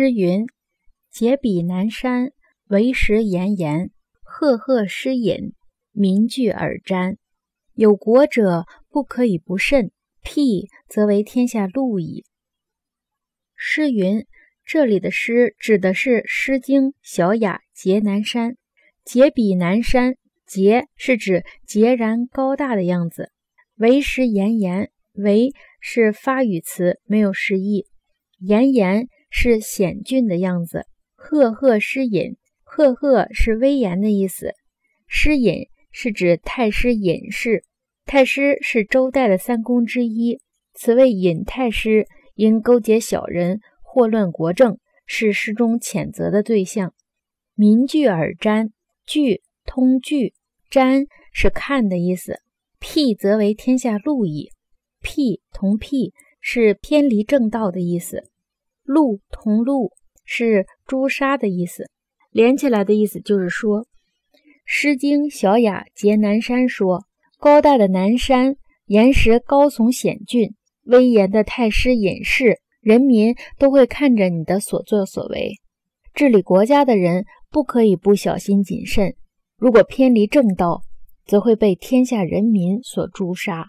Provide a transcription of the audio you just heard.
诗云：“解彼南山，为时炎炎。赫赫诗隐，民聚而瞻。有国者，不可以不慎。辟则为天下路矣。”诗云，这里的诗指的是《诗经·小雅·节南山》。结彼南山，节是指截然高大的样子。为时炎炎，为是发语词，没有释义。炎炎是险峻的样子。赫赫诗隐，赫赫是威严的意思。诗隐是指太师隐士。太师是周代的三公之一。此谓隐太师，因勾结小人，祸乱国政，是诗中谴责的对象。民聚而瞻，聚通聚，瞻是看的意思。辟则为天下路矣。辟同辟是偏离正道的意思。路同路是诛杀的意思，连起来的意思就是说，《诗经·小雅·节南山》说：“高大的南山，岩石高耸险峻，威严的太师隐士，人民都会看着你的所作所为。治理国家的人不可以不小心谨慎，如果偏离正道，则会被天下人民所诛杀。”